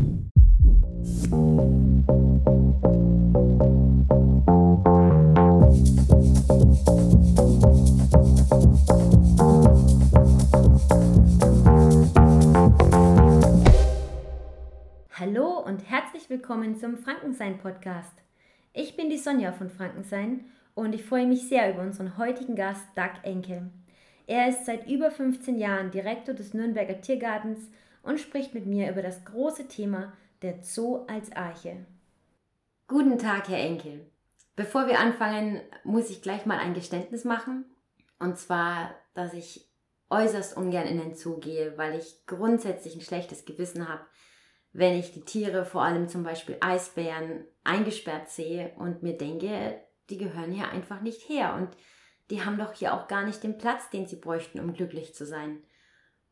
Hallo und herzlich willkommen zum Frankensein Podcast. Ich bin die Sonja von Frankensein und ich freue mich sehr über unseren heutigen Gast Doug Enkel. Er ist seit über 15 Jahren Direktor des Nürnberger Tiergartens und spricht mit mir über das große Thema der Zoo als Arche. Guten Tag, Herr Enkel. Bevor wir anfangen, muss ich gleich mal ein Geständnis machen. Und zwar, dass ich äußerst ungern in den Zoo gehe, weil ich grundsätzlich ein schlechtes Gewissen habe, wenn ich die Tiere, vor allem zum Beispiel Eisbären, eingesperrt sehe und mir denke, die gehören hier einfach nicht her und die haben doch hier auch gar nicht den Platz, den sie bräuchten, um glücklich zu sein.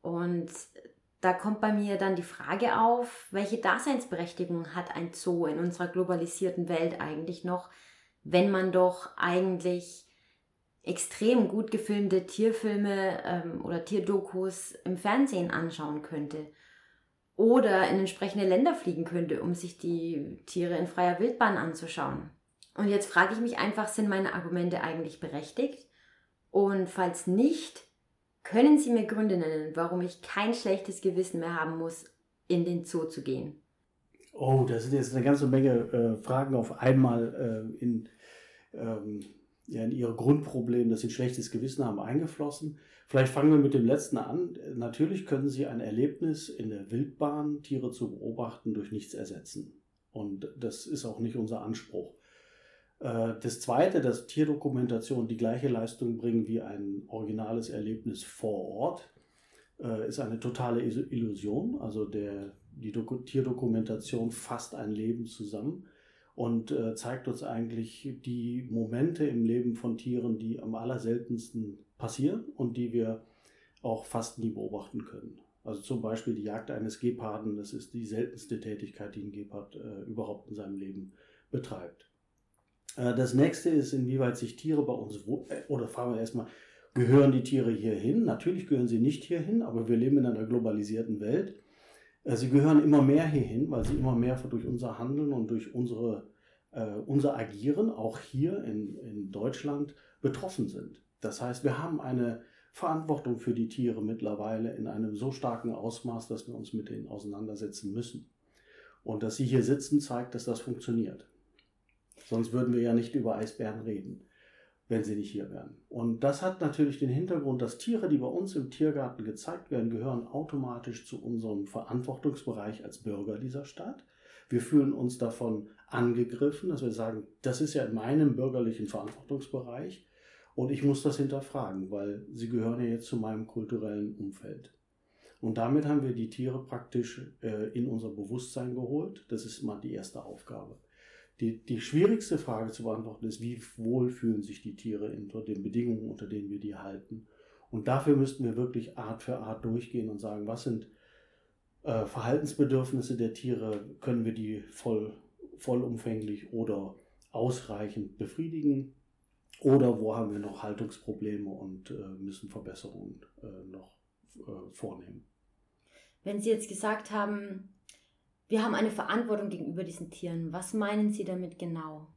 Und da kommt bei mir dann die Frage auf, welche Daseinsberechtigung hat ein Zoo in unserer globalisierten Welt eigentlich noch, wenn man doch eigentlich extrem gut gefilmte Tierfilme ähm, oder Tierdokus im Fernsehen anschauen könnte oder in entsprechende Länder fliegen könnte, um sich die Tiere in freier Wildbahn anzuschauen. Und jetzt frage ich mich einfach, sind meine Argumente eigentlich berechtigt? Und falls nicht, können Sie mir Gründe nennen, warum ich kein schlechtes Gewissen mehr haben muss, in den Zoo zu gehen? Oh, das sind jetzt eine ganze Menge äh, Fragen auf einmal äh, in, ähm, ja, in Ihre Grundprobleme, dass Sie ein schlechtes Gewissen haben, eingeflossen. Vielleicht fangen wir mit dem letzten an. Natürlich können Sie ein Erlebnis in der Wildbahn, Tiere zu beobachten, durch nichts ersetzen. Und das ist auch nicht unser Anspruch. Äh, das Zweite, dass Tierdokumentation die gleiche Leistung bringen wie ein originales Erlebnis vor Ort, äh, ist eine totale Illusion. Also der, die Tierdokumentation fasst ein Leben zusammen und äh, zeigt uns eigentlich die Momente im Leben von Tieren, die am allerseltensten passieren und die wir auch fast nie beobachten können. Also zum Beispiel die Jagd eines Geparden, das ist die seltenste Tätigkeit, die ein Gepard äh, überhaupt in seinem Leben betreibt. Äh, das nächste ist, inwieweit sich Tiere bei uns, äh, oder fragen wir erstmal, gehören die Tiere hierhin? Natürlich gehören sie nicht hierhin, aber wir leben in einer globalisierten Welt. Äh, sie gehören immer mehr hierhin, weil sie immer mehr durch unser Handeln und durch unsere, äh, unser Agieren auch hier in, in Deutschland betroffen sind. Das heißt, wir haben eine Verantwortung für die Tiere mittlerweile in einem so starken Ausmaß, dass wir uns mit denen auseinandersetzen müssen. Und dass sie hier sitzen, zeigt, dass das funktioniert. Sonst würden wir ja nicht über Eisbären reden, wenn sie nicht hier wären. Und das hat natürlich den Hintergrund, dass Tiere, die bei uns im Tiergarten gezeigt werden, gehören automatisch zu unserem Verantwortungsbereich als Bürger dieser Stadt. Wir fühlen uns davon angegriffen, dass wir sagen, das ist ja in meinem bürgerlichen Verantwortungsbereich und ich muss das hinterfragen, weil sie gehören ja jetzt zu meinem kulturellen Umfeld. Und damit haben wir die Tiere praktisch äh, in unser Bewusstsein geholt. Das ist mal die erste Aufgabe. Die, die schwierigste Frage zu beantworten ist, wie wohl fühlen sich die Tiere unter den Bedingungen, unter denen wir die halten. Und dafür müssten wir wirklich Art für Art durchgehen und sagen, was sind äh, Verhaltensbedürfnisse der Tiere, können wir die voll, vollumfänglich oder ausreichend befriedigen oder wo haben wir noch Haltungsprobleme und äh, müssen Verbesserungen äh, noch äh, vornehmen. Wenn Sie jetzt gesagt haben, wir haben eine Verantwortung gegenüber diesen Tieren. Was meinen Sie damit genau?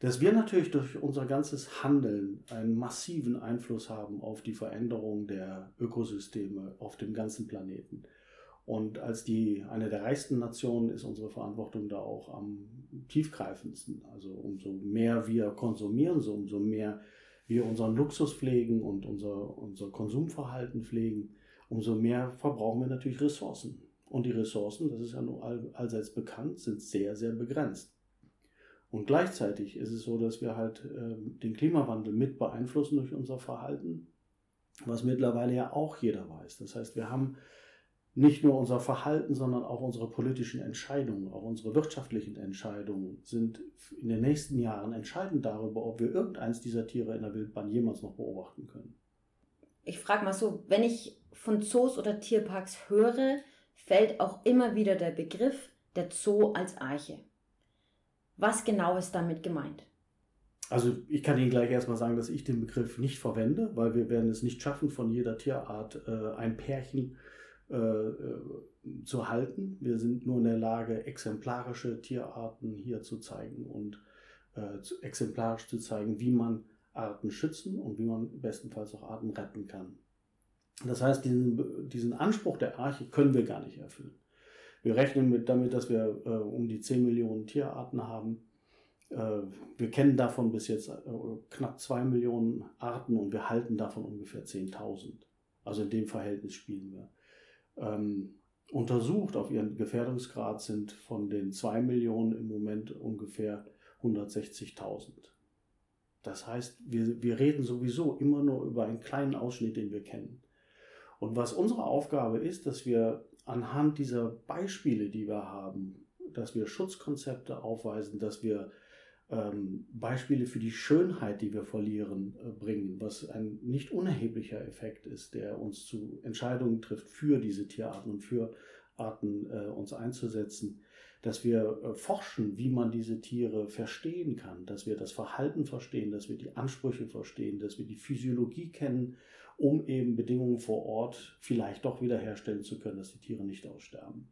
Dass wir natürlich durch unser ganzes Handeln einen massiven Einfluss haben auf die Veränderung der Ökosysteme auf dem ganzen Planeten. Und als die, eine der reichsten Nationen ist unsere Verantwortung da auch am tiefgreifendsten. Also umso mehr wir konsumieren, so umso mehr wir unseren Luxus pflegen und unser, unser Konsumverhalten pflegen, umso mehr verbrauchen wir natürlich Ressourcen. Und die Ressourcen, das ist ja nur all, allseits bekannt, sind sehr, sehr begrenzt. Und gleichzeitig ist es so, dass wir halt äh, den Klimawandel mit beeinflussen durch unser Verhalten, was mittlerweile ja auch jeder weiß. Das heißt, wir haben nicht nur unser Verhalten, sondern auch unsere politischen Entscheidungen, auch unsere wirtschaftlichen Entscheidungen sind in den nächsten Jahren entscheidend darüber, ob wir irgendeins dieser Tiere in der Wildbahn jemals noch beobachten können. Ich frage mal so, wenn ich von Zoos oder Tierparks höre, fällt auch immer wieder der Begriff der Zoo als Arche. Was genau ist damit gemeint? Also ich kann Ihnen gleich erstmal sagen, dass ich den Begriff nicht verwende, weil wir werden es nicht schaffen, von jeder Tierart äh, ein Pärchen äh, äh, zu halten. Wir sind nur in der Lage, exemplarische Tierarten hier zu zeigen und äh, exemplarisch zu zeigen, wie man Arten schützen und wie man bestenfalls auch Arten retten kann. Das heißt, diesen, diesen Anspruch der Arche können wir gar nicht erfüllen. Wir rechnen mit, damit, dass wir äh, um die 10 Millionen Tierarten haben. Äh, wir kennen davon bis jetzt äh, knapp 2 Millionen Arten und wir halten davon ungefähr 10.000. Also in dem Verhältnis spielen wir. Ähm, untersucht auf ihren Gefährdungsgrad sind von den 2 Millionen im Moment ungefähr 160.000. Das heißt, wir, wir reden sowieso immer nur über einen kleinen Ausschnitt, den wir kennen. Und was unsere Aufgabe ist, dass wir anhand dieser Beispiele, die wir haben, dass wir Schutzkonzepte aufweisen, dass wir ähm, Beispiele für die Schönheit, die wir verlieren, äh, bringen, was ein nicht unerheblicher Effekt ist, der uns zu Entscheidungen trifft für diese Tierarten und für Arten äh, uns einzusetzen, dass wir äh, forschen, wie man diese Tiere verstehen kann, dass wir das Verhalten verstehen, dass wir die Ansprüche verstehen, dass wir die Physiologie kennen, um eben Bedingungen vor Ort vielleicht doch wiederherstellen zu können, dass die Tiere nicht aussterben.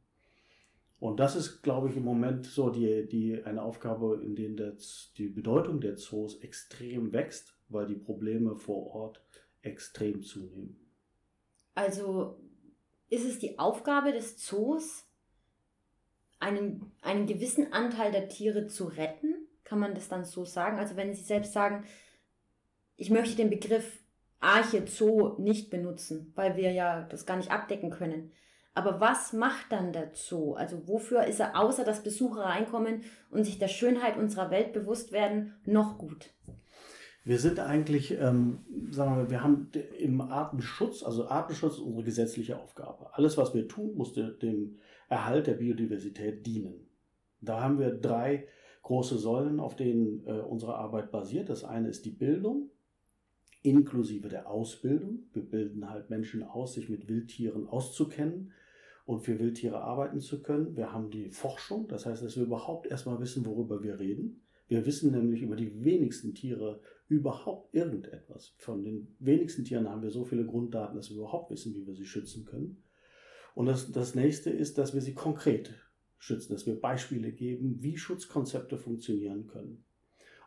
Und das ist, glaube ich, im Moment so die, die, eine Aufgabe, in der die Bedeutung der Zoos extrem wächst, weil die Probleme vor Ort extrem zunehmen. Also ist es die Aufgabe des Zoos, einen, einen gewissen Anteil der Tiere zu retten? Kann man das dann so sagen? Also wenn Sie selbst sagen, ich möchte den Begriff Arche Zoo nicht benutzen, weil wir ja das gar nicht abdecken können. Aber was macht dann der Zoo? Also wofür ist er außer dass Besucher reinkommen und sich der Schönheit unserer Welt bewusst werden, noch gut? Wir sind eigentlich, ähm, sagen wir, wir haben im Artenschutz, also Artenschutz ist unsere gesetzliche Aufgabe. Alles, was wir tun, muss dem Erhalt der Biodiversität dienen. Da haben wir drei große Säulen, auf denen äh, unsere Arbeit basiert. Das eine ist die Bildung, inklusive der Ausbildung. Wir bilden halt Menschen aus, sich mit Wildtieren auszukennen und für Wildtiere arbeiten zu können. Wir haben die Forschung, das heißt, dass wir überhaupt erstmal wissen, worüber wir reden. Wir wissen nämlich über die wenigsten Tiere überhaupt irgendetwas. Von den wenigsten Tieren haben wir so viele Grunddaten, dass wir überhaupt wissen, wie wir sie schützen können. Und das, das nächste ist, dass wir sie konkret schützen, dass wir Beispiele geben, wie Schutzkonzepte funktionieren können.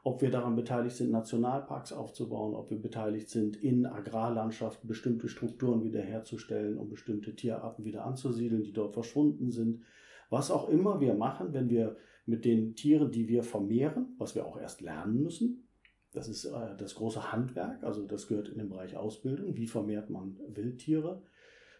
Ob wir daran beteiligt sind, Nationalparks aufzubauen, ob wir beteiligt sind, in Agrarlandschaften bestimmte Strukturen wiederherzustellen, um bestimmte Tierarten wieder anzusiedeln, die dort verschwunden sind. Was auch immer wir machen, wenn wir mit den Tieren, die wir vermehren, was wir auch erst lernen müssen, das ist äh, das große Handwerk, also das gehört in den Bereich Ausbildung. Wie vermehrt man Wildtiere?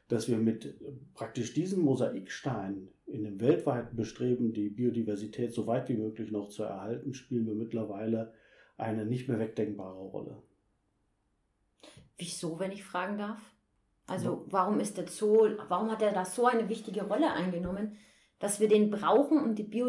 Dass wir mit praktisch diesem Mosaikstein in dem weltweiten Bestreben, die Biodiversität so weit wie möglich noch zu erhalten, spielen wir mittlerweile eine nicht mehr wegdenkbare Rolle. Wieso, wenn ich fragen darf? Also warum ist der Zoo, warum hat er da so eine wichtige Rolle eingenommen, dass wir den brauchen, um die,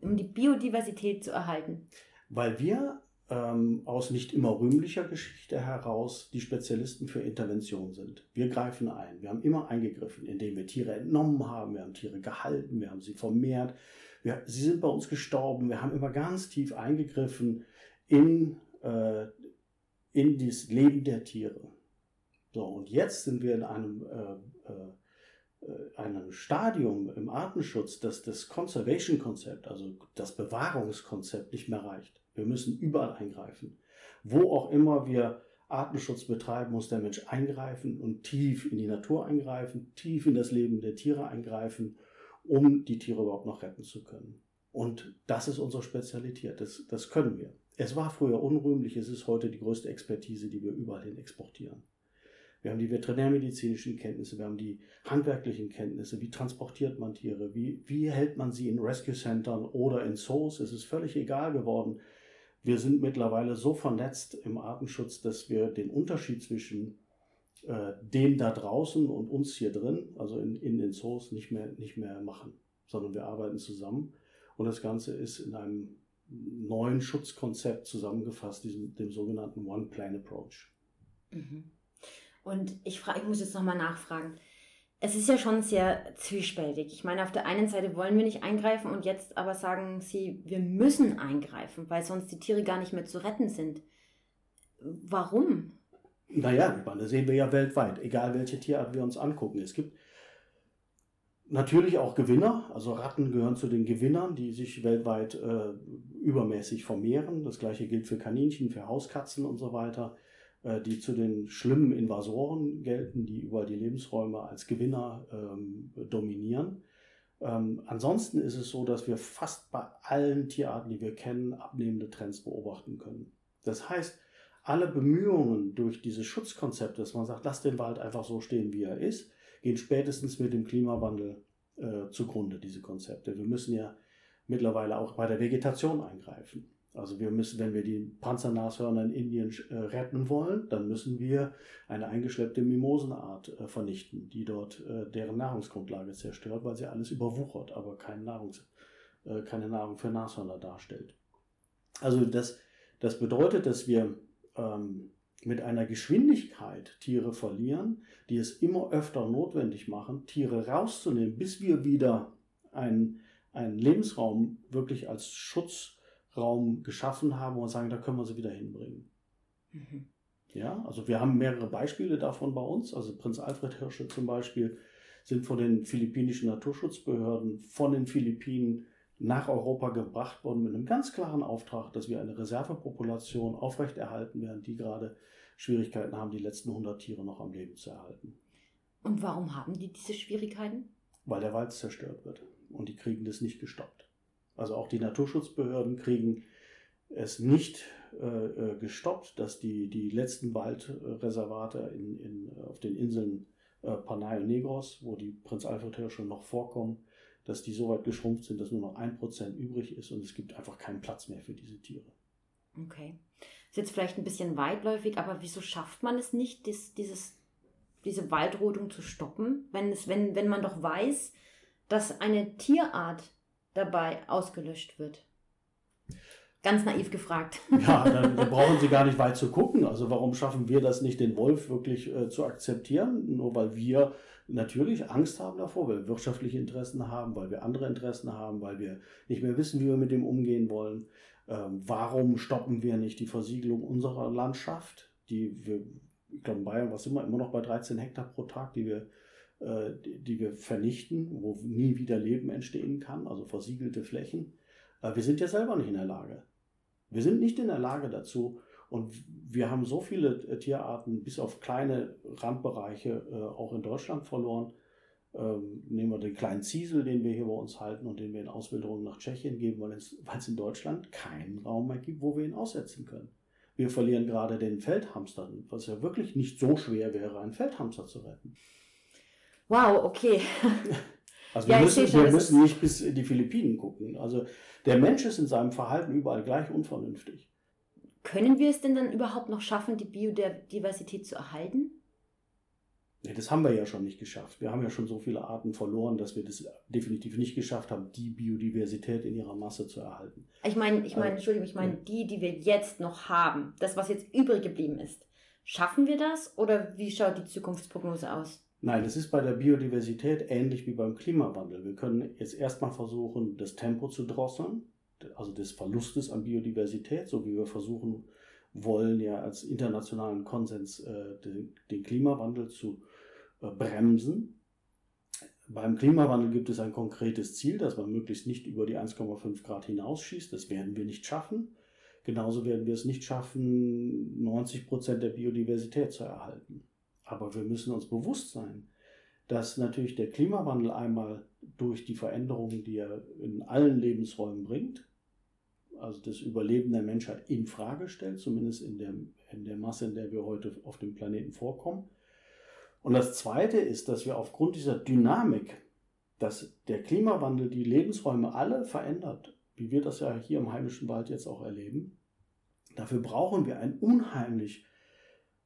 um die Biodiversität zu erhalten? Weil wir ähm, aus nicht immer rühmlicher Geschichte heraus die Spezialisten für Intervention sind. Wir greifen ein. Wir haben immer eingegriffen, indem wir Tiere entnommen haben, wir haben Tiere gehalten, wir haben sie vermehrt. Wir, sie sind bei uns gestorben. Wir haben immer ganz tief eingegriffen in, äh, in das Leben der Tiere. So, und jetzt sind wir in einem, äh, äh, einem Stadium im Artenschutz, dass das Conservation-Konzept, also das Bewahrungskonzept nicht mehr reicht. Wir müssen überall eingreifen. Wo auch immer wir Artenschutz betreiben, muss der Mensch eingreifen und tief in die Natur eingreifen, tief in das Leben der Tiere eingreifen, um die Tiere überhaupt noch retten zu können. Und das ist unsere Spezialität. Das, das können wir. Es war früher unrühmlich, es ist heute die größte Expertise, die wir überall hin exportieren. Wir haben die veterinärmedizinischen Kenntnisse, wir haben die handwerklichen Kenntnisse, wie transportiert man Tiere, wie, wie hält man sie in Rescue Centern oder in Zoos. Es ist völlig egal geworden, wir sind mittlerweile so vernetzt im Artenschutz, dass wir den Unterschied zwischen äh, dem da draußen und uns hier drin, also in, in den Zoos, nicht mehr, nicht mehr machen, sondern wir arbeiten zusammen. Und das Ganze ist in einem neuen Schutzkonzept zusammengefasst, diesem, dem sogenannten One-Plan-Approach. Mhm. Und ich, frage, ich muss jetzt nochmal nachfragen es ist ja schon sehr zwiespältig. Ich meine, auf der einen Seite wollen wir nicht eingreifen und jetzt aber sagen sie, wir müssen eingreifen, weil sonst die Tiere gar nicht mehr zu retten sind. Warum? Naja, das sehen wir ja weltweit, egal welche Tierart wir uns angucken. Es gibt Natürlich auch Gewinner, also Ratten gehören zu den Gewinnern, die sich weltweit äh, übermäßig vermehren. Das gleiche gilt für Kaninchen, für Hauskatzen und so weiter, die zu den schlimmen Invasoren gelten, die überall die Lebensräume als Gewinner ähm, dominieren. Ähm, ansonsten ist es so, dass wir fast bei allen Tierarten, die wir kennen, abnehmende Trends beobachten können. Das heißt, alle Bemühungen durch dieses Schutzkonzept, dass man sagt, lass den Wald einfach so stehen, wie er ist, gehen spätestens mit dem Klimawandel äh, zugrunde, diese Konzepte. Wir müssen ja mittlerweile auch bei der Vegetation eingreifen. Also wir müssen, wenn wir die Panzernashörner in Indien äh, retten wollen, dann müssen wir eine eingeschleppte Mimosenart äh, vernichten, die dort äh, deren Nahrungsgrundlage zerstört, weil sie alles überwuchert, aber kein Nahrungs, keine Nahrung für Nashörner darstellt. Also das, das bedeutet, dass wir ähm, mit einer Geschwindigkeit Tiere verlieren, die es immer öfter notwendig machen, Tiere rauszunehmen, bis wir wieder einen, einen Lebensraum wirklich als Schutzraum geschaffen haben und sagen, da können wir sie wieder hinbringen. Mhm. Ja, also wir haben mehrere Beispiele davon bei uns. Also Prinz Alfred Hirsche zum Beispiel sind von den philippinischen Naturschutzbehörden von den Philippinen nach Europa gebracht worden mit einem ganz klaren Auftrag, dass wir eine Reservepopulation aufrechterhalten werden, die gerade Schwierigkeiten haben, die letzten 100 Tiere noch am Leben zu erhalten. Und warum haben die diese Schwierigkeiten? Weil der Wald zerstört wird und die kriegen das nicht gestoppt. Also auch die Naturschutzbehörden kriegen es nicht äh, äh gestoppt, dass die, die letzten Waldreservate in, in, auf den Inseln äh, Panay und Negros, wo die Prinz Alfred Hirsche noch vorkommen, dass die so weit geschrumpft sind, dass nur noch ein Prozent übrig ist und es gibt einfach keinen Platz mehr für diese Tiere. Okay. Ist jetzt vielleicht ein bisschen weitläufig, aber wieso schafft man es nicht, das, dieses, diese Waldrodung zu stoppen, wenn, es, wenn, wenn man doch weiß, dass eine Tierart dabei ausgelöscht wird? Ganz naiv gefragt. Ja, dann, dann, brauchen Sie gar nicht weit zu gucken. Also warum schaffen wir das nicht, den Wolf wirklich äh, zu akzeptieren? Nur weil wir natürlich Angst haben davor, weil wir wirtschaftliche Interessen haben, weil wir andere Interessen haben, weil wir nicht mehr wissen, wie wir mit dem umgehen wollen. Ähm, warum stoppen wir nicht die Versiegelung unserer Landschaft, die wir, ich glaube in Bayern, was immer, immer noch bei 13 Hektar pro Tag, die wir, die, die, wir vernichten, wo nie wieder Leben entstehen kann, also versiegelte Flächen. Äh, wir sind ja selber nicht in der Lage. Wir sind nicht in der Lage dazu, und wir haben so viele äh, Tierarten bis auf kleine Randbereiche äh, auch in Deutschland verloren. Ähm, nehmen wir den kleinen Ziesel, den wir hier bei uns halten und den wir in Auswilderung nach Tschechien geben, weil es in Deutschland keinen Raum mehr gibt, wo wir ihn aussetzen können. Wir verlieren gerade den Feldhamster, was ja wirklich nicht so schwer wäre, einen Feldhamster zu retten. Wow, okay. Also wir, ja, müssen, wir müssen nicht bis in die Philippinen gucken. Also der Mensch ist in seinem Verhalten überall gleich unvernünftig. Können wir es denn dann überhaupt noch schaffen, die Biodiversität zu erhalten? Nee, das haben wir ja schon nicht geschafft. Wir haben ja schon so viele Arten verloren, dass wir das definitiv nicht geschafft haben, die Biodiversität in ihrer Masse zu erhalten. Ich meine, ich meine, also, Entschuldigung, ich meine, ja. die, die wir jetzt noch haben, das, was jetzt übrig geblieben ist. Schaffen wir das oder wie schaut die Zukunftsprognose aus? Nein, es ist bei der Biodiversität ähnlich wie beim Klimawandel. Wir können jetzt erstmal versuchen, das Tempo zu drosseln also des Verlustes an Biodiversität, so wie wir versuchen wollen, ja als internationalen Konsens äh, den, den, Klimawandel zu äh, bremsen. Beim Klimawandel gibt es ein konkretes Ziel, dass man möglichst nicht über die 1,5 Grad hinausschießt. Das werden wir nicht schaffen. Genauso werden wir es nicht schaffen, 90 Prozent der Biodiversität zu erhalten. Aber wir müssen uns bewusst sein, dass natürlich der Klimawandel einmal durch die Veränderungen, die er in allen Lebensräumen bringt, also das Überleben der Menschheit in Frage stellt, zumindest in der, in der Masse, in der wir heute auf dem Planeten vorkommen. Und das Zweite ist, dass wir aufgrund dieser Dynamik, dass der Klimawandel die Lebensräume alle verändert, wie wir das ja hier im heimischen Wald jetzt auch erleben, dafür brauchen wir ein unheimlich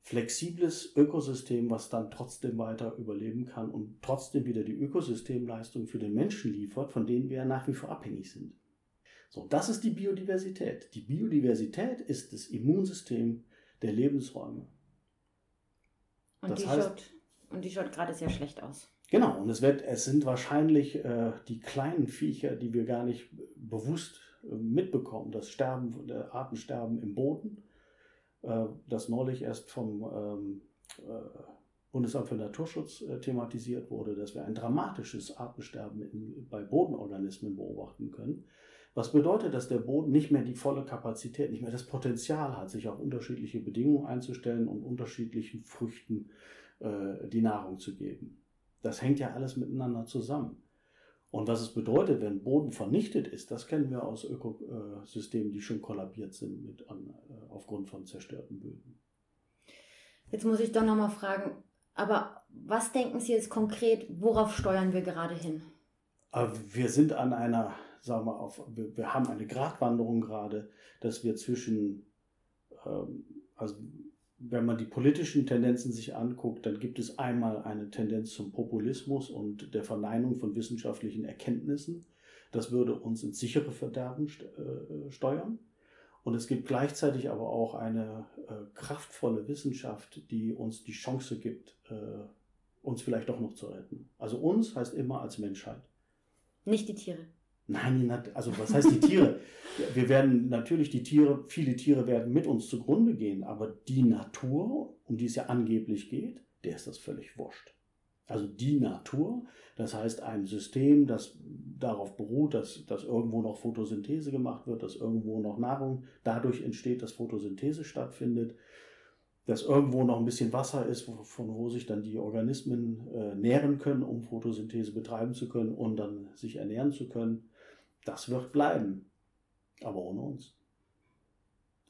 flexibles Ökosystem, was dann trotzdem weiter überleben kann und trotzdem wieder die Ökosystemleistung für den Menschen liefert, von denen wir ja nach wie vor abhängig sind. So, das ist die Biodiversität. Die Biodiversität ist das Immunsystem der Lebensräume. Und, das die, heißt, schaut, und die schaut gerade sehr schlecht aus. Genau, und es, wird, es sind wahrscheinlich äh, die kleinen Viecher, die wir gar nicht bewusst äh, mitbekommen. Das Sterben, der Artensterben im Boden, das neulich erst vom ähm, äh, Bundesamt für Naturschutz äh, thematisiert wurde, dass wir ein dramatisches Artensterben bei Bodenorganismen beobachten können. Was bedeutet, dass der Boden nicht mehr die volle Kapazität, nicht mehr das Potenzial hat, sich auf unterschiedliche Bedingungen einzustellen und unterschiedlichen Früchten äh, die Nahrung zu geben. Das hängt ja alles miteinander zusammen. Und was es bedeutet, wenn Boden vernichtet ist, das kennen wir aus Ökosystemen, die schon kollabiert sind mit, an, äh, aufgrund von zerstörten Böden. Jetzt muss ich doch nochmal fragen, aber was denken Sie jetzt konkret, worauf steuern wir gerade hin? Wir sind an einer, sagen wir, auf, wir, wir haben eine Gratwanderung gerade, dass wir zwischen, ähm, also wenn man die politischen Tendenzen sich anguckt, dann gibt es einmal eine Tendenz zum Populismus und der Verneinung von wissenschaftlichen Erkenntnissen. Das würde uns ins sichere Verderben äh, steuern. Und es gibt gleichzeitig aber auch eine äh, kraftvolle Wissenschaft, die uns die Chance gibt, äh, uns vielleicht doch noch zu retten. Also uns heißt immer als Menschheit. Nicht die Tiere. Nein, also was heißt die Tiere? Wir werden natürlich die Tiere, viele Tiere werden mit uns zugrunde gehen, aber die Natur, um die es ja angeblich geht, der ist das völlig wurscht. Also die Natur, das heißt ein System, das darauf beruht, dass, dass irgendwo noch Photosynthese gemacht wird, dass irgendwo noch Nahrung dadurch entsteht, dass Photosynthese stattfindet, dass irgendwo noch ein bisschen Wasser ist, von wo sich dann die Organismen äh, nähren können, um Photosynthese betreiben zu können und dann sich ernähren zu können das wird bleiben. Aber ohne uns.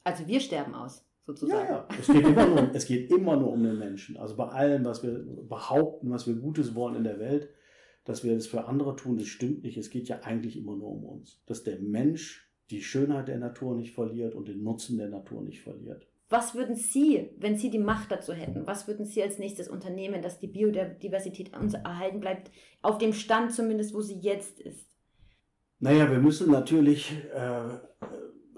Also wir sterben aus, sozusagen. Ja, ja. Es, geht immer nur, es geht immer nur um den Menschen. Also bei allem, was wir behaupten, was wir Gutes wollen in der Welt, dass wir das für andere tun, das stimmt nicht. Es geht ja eigentlich immer nur um uns. Dass der Mensch die Schönheit der Natur nicht verliert und den Nutzen der Natur nicht verliert. Was würden Sie, wenn Sie die Macht dazu hätten, was würden Sie als nächstes unternehmen, dass die Biodiversität uns erhalten bleibt, auf dem Stand zumindest, wo sie jetzt ist? Naja, wir müssen natürlich, äh,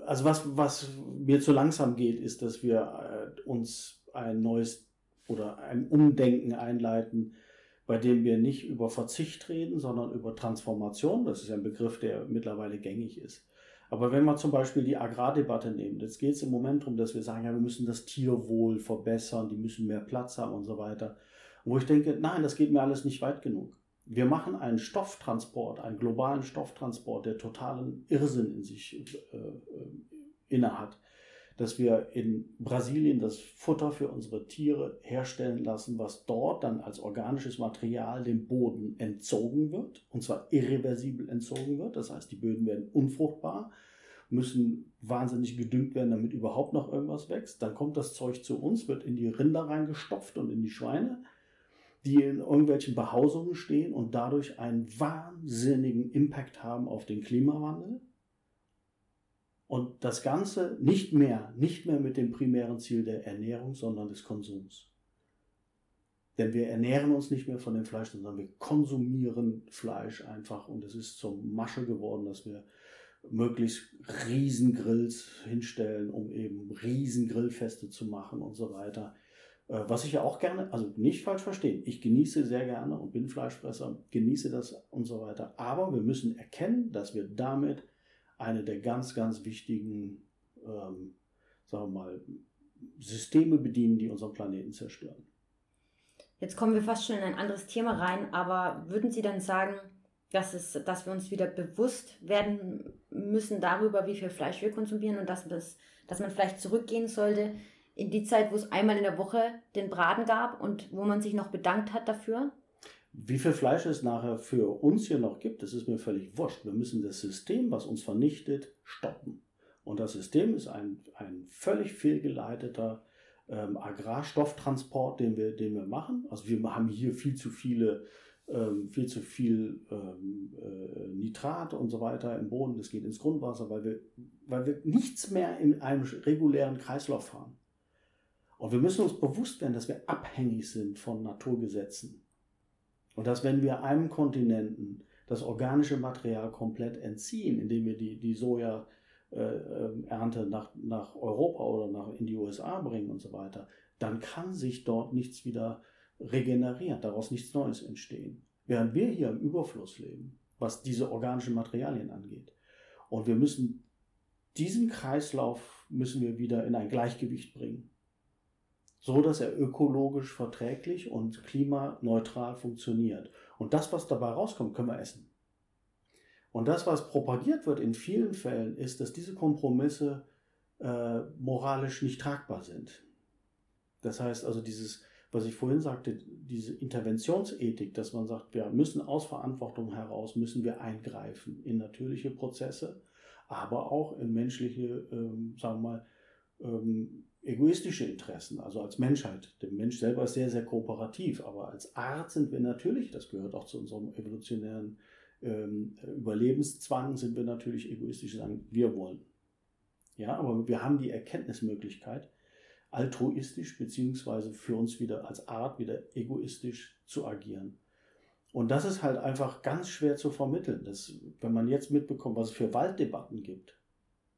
also was, was mir zu langsam geht, ist, dass wir äh, uns ein neues oder ein Umdenken einleiten, bei dem wir nicht über Verzicht reden, sondern über Transformation. Das ist ein Begriff, der mittlerweile gängig ist. Aber wenn wir zum Beispiel die Agrardebatte nehmen, jetzt geht es im Moment darum, dass wir sagen, ja, wir müssen das Tierwohl verbessern, die müssen mehr Platz haben und so weiter. wo ich denke, nein, das geht mir alles nicht weit genug. Wir machen einen Stofftransport, einen globalen Stofftransport, der totalen Irrsinn in sich äh, äh, innehat. Dass wir in Brasilien das Futter für unsere Tiere herstellen lassen, was dort dann als organisches Material dem Boden entzogen wird, und zwar irreversibel entzogen wird. Das heißt, die Böden werden unfruchtbar, müssen wahnsinnig gedüngt werden, damit überhaupt noch irgendwas wächst. Dann kommt das Zeug zu uns, wird in die Rinder reingestopft und in die Schweine die in irgendwelchen Behausungen stehen und dadurch einen wahnsinnigen Impact haben auf den Klimawandel. Und das Ganze nicht mehr, nicht mehr mit dem primären Ziel der Ernährung, sondern des Konsums. Denn wir ernähren uns nicht mehr von dem Fleisch, sondern wir konsumieren Fleisch einfach. Und es ist zum Masche geworden, dass wir möglichst Riesengrills hinstellen, um eben Riesengrillfeste zu machen und so weiter. Äh, was ich ja auch gerne, also nicht falsch verstehen, ich genieße sehr gerne und bin Fleischfresser, genieße das und so weiter. Aber wir müssen erkennen, dass wir damit eine der ganz, ganz wichtigen, ähm, sagen wir mal, Systeme bedienen, die unseren Planeten zerstören. Jetzt kommen wir fast schon in ein anderes Thema rein, aber würden Sie dann sagen, dass, es, dass wir uns wieder bewusst werden müssen darüber, wie viel Fleisch wir konsumieren und dass, dass man vielleicht zurückgehen sollte in die Zeit, wo es einmal in der Woche den Braten gab und wo man sich noch bedankt hat dafür? Wie viel Fleisch es nachher für uns hier noch gibt, das ist mir völlig wurscht. Wir müssen das System, was uns vernichtet, stoppen. Und das System ist ein, ein völlig fehlgeleiteter ähm, Agrarstofftransport, den wir, den wir machen. Also wir haben hier viel zu viele, ähm, viel zu viel ähm, äh, Nitrat und so weiter im Boden. Das geht ins Grundwasser, weil wir, weil wir nichts mehr in einem regulären Kreislauf fahren. Und wir müssen uns bewusst werden, dass wir abhängig sind von Naturgesetzen. Und dass wenn wir einem Kontinenten das organische Material komplett entziehen, indem wir die, die Sojaernte äh, nach, nach Europa oder nach, in die USA bringen und so weiter, dann kann sich dort nichts wieder regenerieren, daraus nichts Neues entstehen. Während wir hier im Überfluss leben, was diese organischen Materialien angeht. Und wir müssen diesen Kreislauf müssen wir wieder in ein Gleichgewicht bringen. So dass er ökologisch verträglich und klimaneutral funktioniert. Und das, was dabei rauskommt, können wir essen. Und das, was propagiert wird in vielen Fällen, ist, dass diese Kompromisse äh, moralisch nicht tragbar sind. Das heißt also dieses, was ich vorhin sagte, diese Interventionsethik, dass man sagt, wir müssen aus Verantwortung heraus, müssen wir eingreifen in natürliche Prozesse, aber auch in menschliche, ähm, sagen wir mal, ähm, egoistische Interessen, also als Menschheit. Der Mensch selber ist sehr, sehr kooperativ, aber als Art sind wir natürlich, das gehört auch zu unserem evolutionären ähm, Überlebenszwang, sind wir natürlich egoistisch, sagen, wir wollen. Ja, aber wir haben die Erkenntnismöglichkeit, altruistisch beziehungsweise für uns wieder als Art wieder egoistisch zu agieren. Und das ist halt einfach ganz schwer zu vermitteln. Dass, wenn man jetzt mitbekommt, was es für Walddebatten gibt,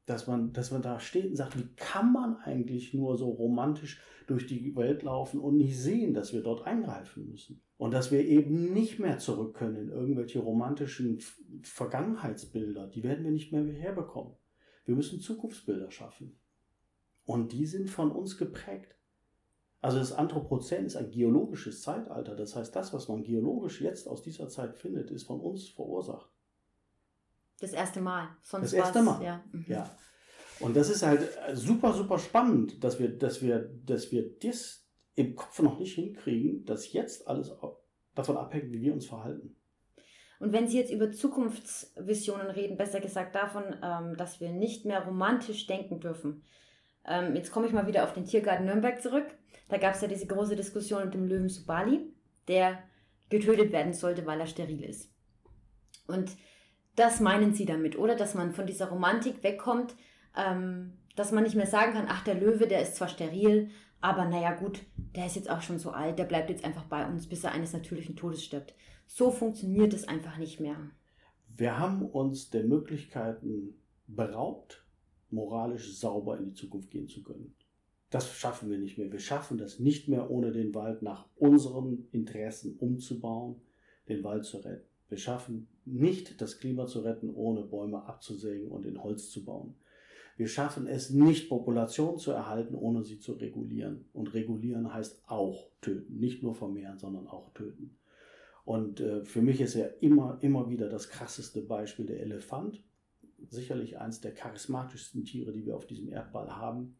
dass man, dass man da steht und sagt, wie kann man eigentlich nur so romantisch durch die Welt laufen und nicht sehen, dass wir dort eingreifen müssen. Und dass wir eben nicht mehr zurück können in irgendwelche romantischen Vergangenheitsbilder. Die werden wir nicht mehr herbekommen. Wir müssen Zukunftsbilder schaffen. Und die sind von uns geprägt. Also das Anthropozän ist ein geologisches Zeitalter. Das heißt, das, was man geologisch jetzt aus dieser Zeit findet, ist von uns verursacht. Das erste Mal. Sonst das erste Mal. Ja. Mhm. ja. Und das ist halt super, super spannend, dass wir, dass wir, dass wir das im Kopf noch nicht hinkriegen, dass jetzt alles davon abhängt, wie wir uns verhalten. Und wenn Sie jetzt über Zukunftsvisionen reden, besser gesagt davon, ähm, dass wir nicht mehr romantisch denken dürfen. Ähm, jetzt komme ich mal wieder auf den Tiergarten Nürnberg zurück. Da gab es ja diese große Diskussion mit dem Löwen Subali, der getötet werden sollte, weil er steril ist. Und das meinen Sie damit, oder? Dass man von dieser Romantik wegkommt, ähm, dass man nicht mehr sagen kann, ach, der Löwe, der ist zwar steril, aber naja gut, der ist jetzt auch schon so alt, der bleibt jetzt einfach bei uns, bis er eines natürlichen Todes stirbt. So funktioniert es einfach nicht mehr. Wir haben uns der Möglichkeiten beraubt, moralisch sauber in die Zukunft gehen zu können. Das schaffen wir nicht mehr. Wir schaffen das nicht mehr, ohne den Wald nach unseren Interessen umzubauen, den Wald zu retten. Wir schaffen nicht, das Klima zu retten, ohne Bäume abzusägen und in Holz zu bauen. Wir schaffen es nicht, Populationen zu erhalten, ohne sie zu regulieren. Und regulieren heißt auch töten. Nicht nur vermehren, sondern auch töten. Und äh, für mich ist ja immer, immer wieder das krasseste Beispiel der Elefant. Sicherlich eines der charismatischsten Tiere, die wir auf diesem Erdball haben,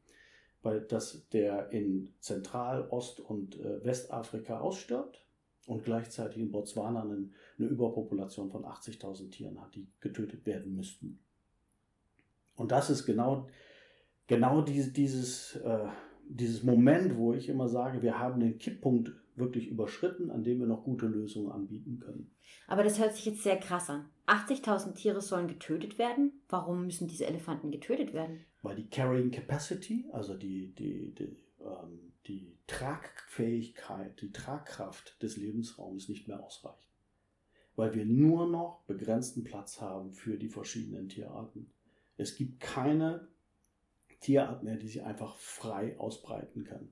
weil das der in Zentral-, Ost- und äh, Westafrika ausstirbt und gleichzeitig in Botswana eine, eine Überpopulation von 80.000 Tieren hat, die getötet werden müssten. Und das ist genau, genau diese, dieses, äh, dieses Moment, wo ich immer sage, wir haben den Kipppunkt wirklich überschritten, an dem wir noch gute Lösungen anbieten können. Aber das hört sich jetzt sehr krass an. 80.000 Tiere sollen getötet werden. Warum müssen diese Elefanten getötet werden? Weil die Carrying Capacity, also die, die, die, ähm, die Tragfähigkeit, die Tragkraft des Lebensraums nicht mehr ausreicht. Weil wir nur noch begrenzten Platz haben für die verschiedenen Tierarten. Es gibt keine Tierart mehr, die sich einfach frei ausbreiten kann.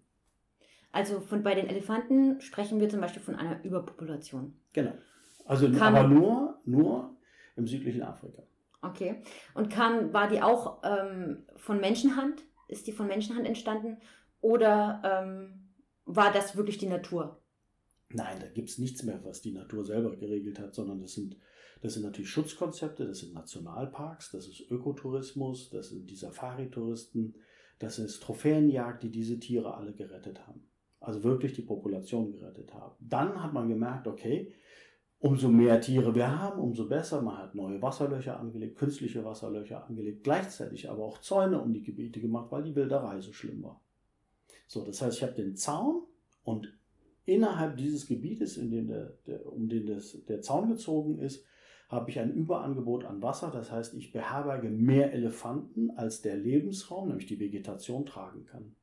Also von, bei den Elefanten sprechen wir zum Beispiel von einer Überpopulation. Genau. Also kam, aber nur, nur im südlichen Afrika. Okay. Und kam, war die auch ähm, von Menschenhand? Ist die von Menschenhand entstanden? Oder ähm, war das wirklich die Natur? Nein, da gibt es nichts mehr, was die Natur selber geregelt hat, sondern das sind, das sind natürlich Schutzkonzepte, das sind Nationalparks, das ist Ökotourismus, das sind die Safari-Touristen, das ist Trophäenjagd, die diese Tiere alle gerettet haben also wirklich die Population gerettet haben. Dann hat man gemerkt, okay, umso mehr Tiere wir haben, umso besser. Man hat neue Wasserlöcher angelegt, künstliche Wasserlöcher angelegt, gleichzeitig aber auch Zäune um die Gebiete gemacht, weil die Wilderei so schlimm war. So, das heißt, ich habe den Zaun und innerhalb dieses Gebietes, in dem der, der, um den das, der Zaun gezogen ist, habe ich ein Überangebot an Wasser. Das heißt, ich beherberge mehr Elefanten, als der Lebensraum, nämlich die Vegetation, tragen kann.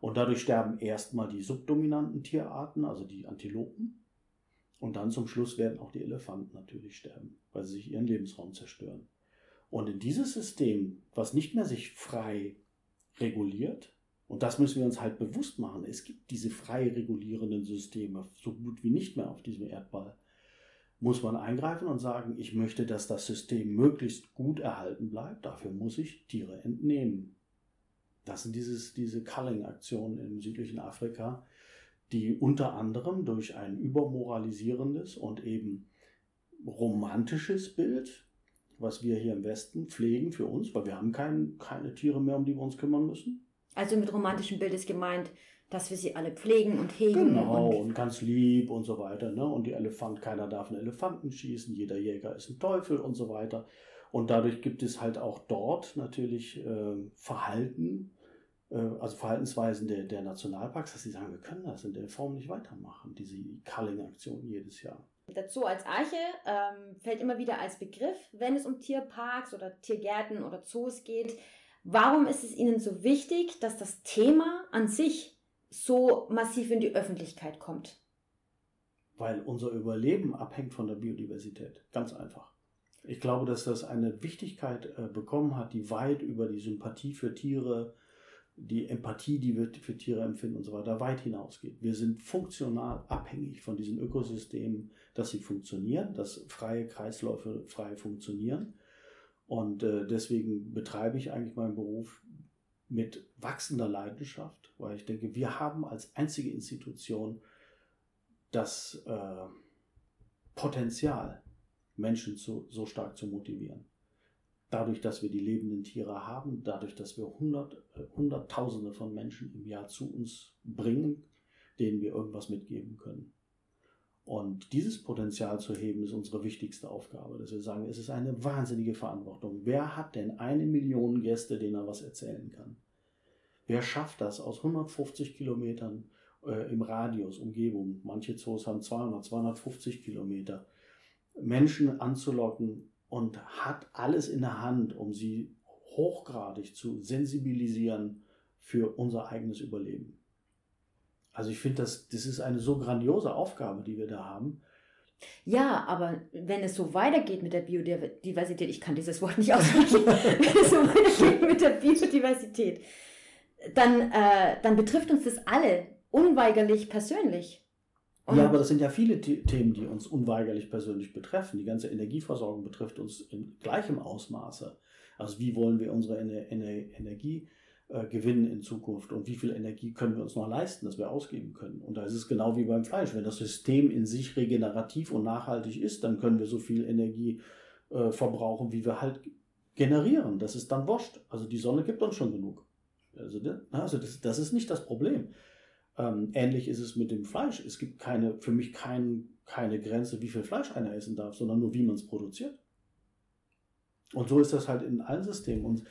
Und dadurch sterben erstmal die subdominanten Tierarten, also die Antilopen. Und dann zum Schluss werden auch die Elefanten natürlich sterben, weil sie sich ihren Lebensraum zerstören. Und in dieses System, was nicht mehr sich frei reguliert, und das müssen wir uns halt bewusst machen, es gibt diese frei regulierenden Systeme so gut wie nicht mehr auf diesem Erdball, muss man eingreifen und sagen, ich möchte, dass das System möglichst gut erhalten bleibt, dafür muss ich Tiere entnehmen. Das sind dieses, diese Culling-Aktionen im südlichen Afrika, die unter anderem durch ein übermoralisierendes und eben romantisches Bild, was wir hier im Westen pflegen für uns, weil wir haben kein, keine Tiere mehr, um die wir uns kümmern müssen. Also mit romantischem Bild ist gemeint, dass wir sie alle pflegen und hegen. Genau, und, und ganz lieb und so weiter. Ne? Und die Elefant, keiner darf einen Elefanten schießen, jeder Jäger ist ein Teufel und so weiter. Und dadurch gibt es halt auch dort natürlich äh, Verhalten, äh, also Verhaltensweisen der, der Nationalparks, dass sie sagen, wir können das in der Form nicht weitermachen, diese Culling-Aktion jedes Jahr. Dazu als Arche ähm, fällt immer wieder als Begriff, wenn es um Tierparks oder Tiergärten oder Zoos geht. Warum ist es Ihnen so wichtig, dass das Thema an sich so massiv in die Öffentlichkeit kommt? Weil unser Überleben abhängt von der Biodiversität. Ganz einfach. Ich glaube, dass das eine Wichtigkeit äh, bekommen hat, die weit über die Sympathie für Tiere, die Empathie, die wir für Tiere empfinden und so weiter, weit hinausgeht. Wir sind funktional abhängig von diesen Ökosystemen, dass sie funktionieren, dass freie Kreisläufe frei funktionieren. Und äh, deswegen betreibe ich eigentlich meinen Beruf mit wachsender Leidenschaft, weil ich denke, wir haben als einzige Institution das äh, Potenzial, Menschen zu, so stark zu motivieren. Dadurch, dass wir die lebenden Tiere haben, dadurch, dass wir hundert, äh, Hunderttausende von Menschen im Jahr zu uns bringen, denen wir irgendwas mitgeben können. Und dieses Potenzial zu heben, ist unsere wichtigste Aufgabe, dass wir sagen, es ist eine wahnsinnige Verantwortung. Wer hat denn eine Million Gäste, denen er was erzählen kann? Wer schafft das aus 150 Kilometern äh, im Radius, Umgebung? Manche Zoos haben 200, 250 Kilometer. Menschen anzulocken und hat alles in der Hand, um sie hochgradig zu sensibilisieren für unser eigenes Überleben. Also ich finde, das, das ist eine so grandiose Aufgabe, die wir da haben. Ja, aber wenn es so weitergeht mit der Biodiversität, ich kann dieses Wort nicht aussprechen, wenn es so weitergeht mit der Biodiversität, dann, äh, dann betrifft uns das alle unweigerlich persönlich. Und ja, aber das sind ja viele Themen, die uns unweigerlich persönlich betreffen. Die ganze Energieversorgung betrifft uns in gleichem Ausmaße. Also wie wollen wir unsere Ener Ener Energie äh, gewinnen in Zukunft und wie viel Energie können wir uns noch leisten, dass wir ausgeben können. Und da ist es genau wie beim Fleisch. Wenn das System in sich regenerativ und nachhaltig ist, dann können wir so viel Energie äh, verbrauchen, wie wir halt generieren. Das ist dann wurscht. Also die Sonne gibt uns schon genug. Also, also das, das ist nicht das Problem. Ähm, ähnlich ist es mit dem Fleisch. Es gibt keine, für mich kein, keine Grenze, wie viel Fleisch einer essen darf, sondern nur, wie man es produziert. Und so ist das halt in allen Systemen. Und